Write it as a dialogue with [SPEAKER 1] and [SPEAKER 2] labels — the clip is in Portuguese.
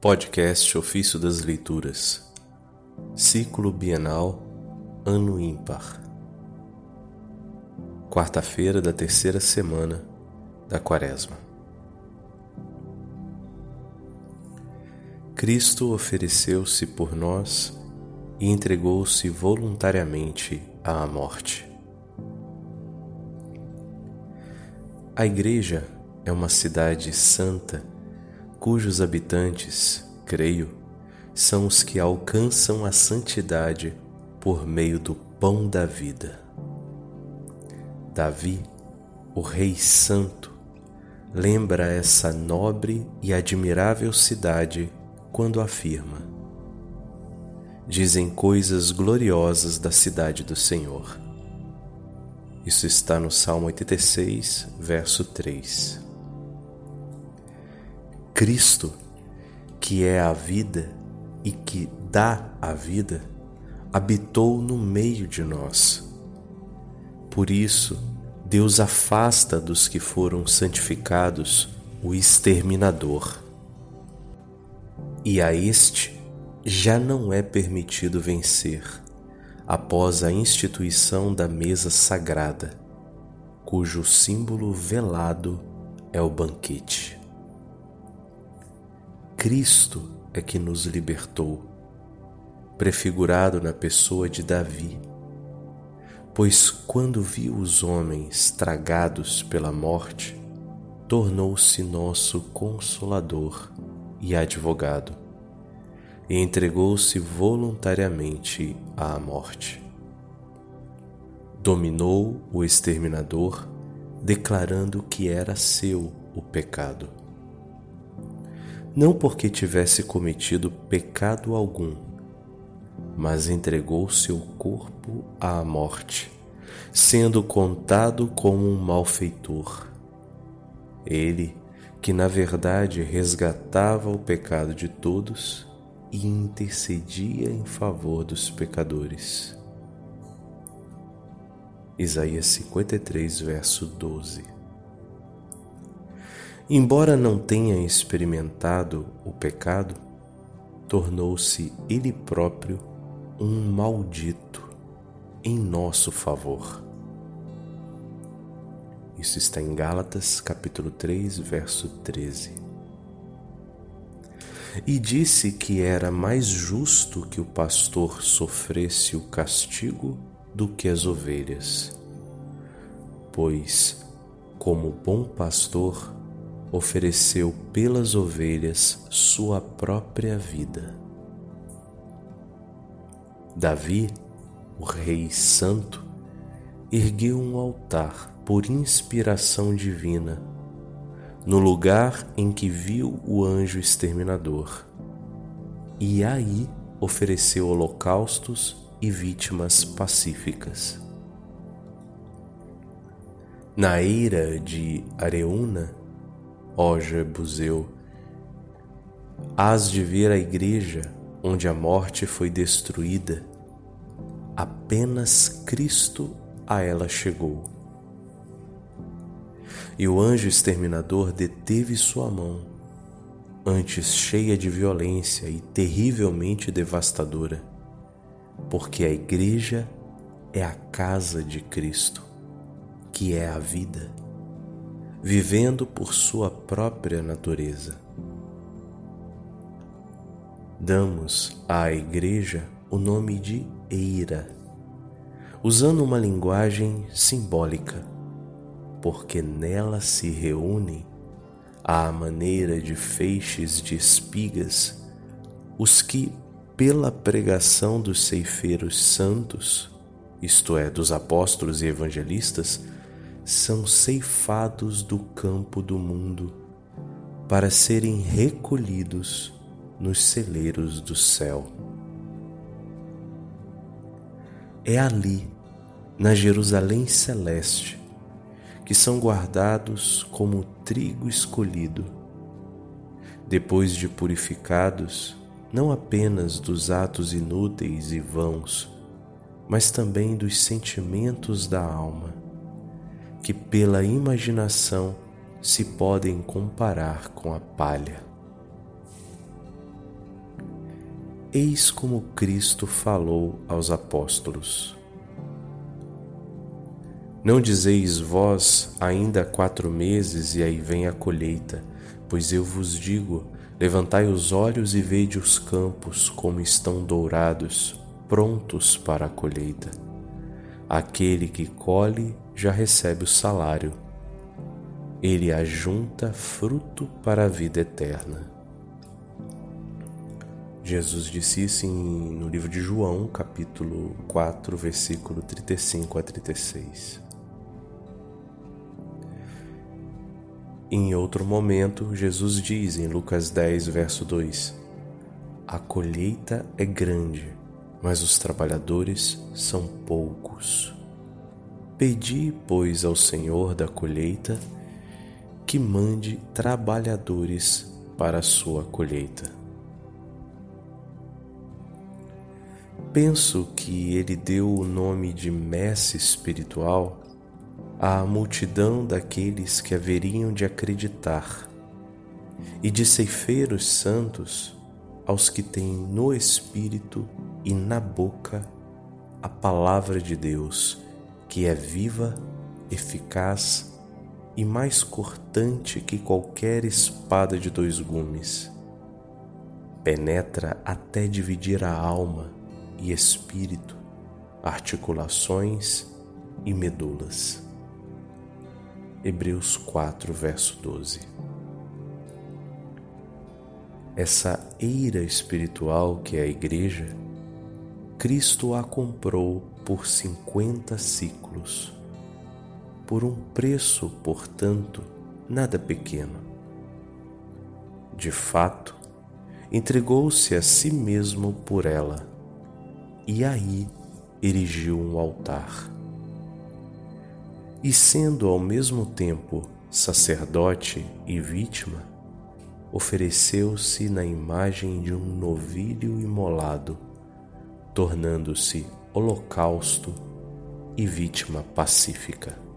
[SPEAKER 1] Podcast Ofício das Leituras, Ciclo Bienal, Ano Ímpar. Quarta-feira da terceira semana da Quaresma. Cristo ofereceu-se por nós e entregou-se voluntariamente à morte. A Igreja é uma cidade santa cujos habitantes, creio, são os que alcançam a santidade por meio do pão da vida. Davi, o Rei Santo, lembra essa nobre e admirável cidade quando afirma: Dizem coisas gloriosas da cidade do Senhor. Isso está no Salmo 86, verso 3. Cristo, que é a vida e que dá a vida, habitou no meio de nós. Por isso, Deus afasta dos que foram santificados o exterminador. E a este já não é permitido vencer após a instituição da mesa sagrada, cujo símbolo velado é o banquete. Cristo é que nos libertou, prefigurado na pessoa de Davi. Pois quando viu os homens tragados pela morte, tornou-se nosso consolador e advogado, e entregou-se voluntariamente à morte. Dominou o exterminador, declarando que era seu o pecado não porque tivesse cometido pecado algum, mas entregou seu corpo à morte, sendo contado como um malfeitor. Ele, que na verdade resgatava o pecado de todos e intercedia em favor dos pecadores. Isaías 53, verso 12. Embora não tenha experimentado o pecado, tornou-se ele próprio um maldito em nosso favor. Isso está em Gálatas, capítulo 3, verso 13. E disse que era mais justo que o pastor sofresse o castigo do que as ovelhas, pois, como bom pastor, ofereceu pelas ovelhas sua própria vida. Davi, o Rei Santo, ergueu um altar por inspiração divina no lugar em que viu o anjo exterminador, e aí ofereceu holocaustos e vítimas pacíficas. Na eira de Areúna, ó Jebuseu, hás de ver a igreja onde a morte foi destruída, apenas Cristo a ela chegou. E o anjo exterminador deteve sua mão, antes cheia de violência e terrivelmente devastadora, porque a igreja é a casa de Cristo, que é a vida vivendo por sua própria natureza. Damos à Igreja o nome de eira, usando uma linguagem simbólica, porque nela se reúnem, à maneira de feixes de espigas, os que, pela pregação dos ceifeiros santos, isto é, dos apóstolos e evangelistas, são ceifados do campo do mundo para serem recolhidos nos celeiros do céu. É ali, na Jerusalém celeste, que são guardados como trigo escolhido, depois de purificados não apenas dos atos inúteis e vãos, mas também dos sentimentos da alma que pela imaginação se podem comparar com a palha. Eis como Cristo falou aos apóstolos. Não dizeis vós ainda quatro meses e aí vem a colheita, pois eu vos digo: levantai os olhos e vede os campos como estão dourados, prontos para a colheita. Aquele que colhe já recebe o salário. Ele ajunta fruto para a vida eterna. Jesus disse isso no livro de João, capítulo 4, versículo 35 a 36. Em outro momento, Jesus diz em Lucas 10, verso 2: A colheita é grande, mas os trabalhadores são poucos. Pedi, pois, ao Senhor da colheita que mande trabalhadores para a sua colheita. Penso que ele deu o nome de messe espiritual à multidão daqueles que haveriam de acreditar, e de ceifeiros santos aos que têm no espírito e na boca a palavra de Deus, que é viva, eficaz e mais cortante que qualquer espada de dois gumes. Penetra até dividir a alma e espírito, articulações e medulas. Hebreus 4, verso 12. Essa eira espiritual que é a igreja, Cristo a comprou por 50 ciclos, por um preço, portanto, nada pequeno. De fato, entregou-se a si mesmo por ela e aí erigiu um altar. E sendo ao mesmo tempo sacerdote e vítima, ofereceu-se na imagem de um novilho imolado, tornando-se holocausto e vítima pacífica.